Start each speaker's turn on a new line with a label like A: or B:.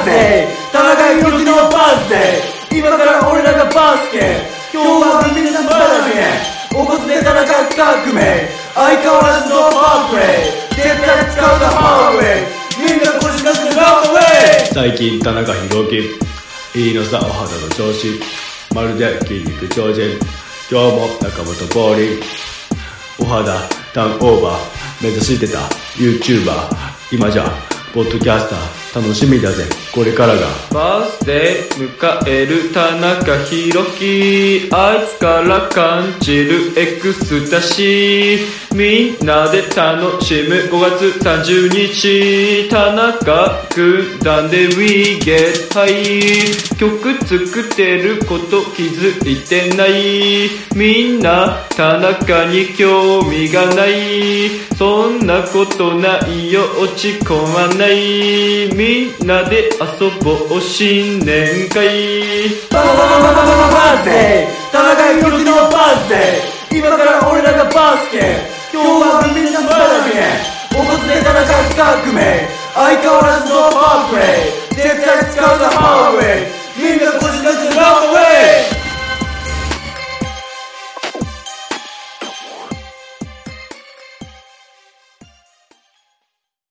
A: ースデー田中裕樹のバースデー。今から俺らがバスケ。今日はみんなまだねおこつで田中革命。相変わらずのパープレイ。絶対使うなハーウェイ。みんな腰掛けてラウンウェイ。
B: 最近田中宏樹。いいのさお肌の調子。まるで筋肉超人。今日も仲間とボーリンお肌ターンオーバー。目指してた YouTuber 今じゃポッドキャスター。楽しみだぜ。これからが。
A: バースデー迎える田中宏樹。あいつから感じるエクスタシーみんなで楽しむ5月30日。田中軍団で We Get High 曲作ってること気づいてない。みんな田中に興味がない。そんなことないよ。落ち込まない。みんなで遊ぼう新年会。バババババババババースデー田中裕樹のバースデー今から俺らがバースケ今日はみんなバースケ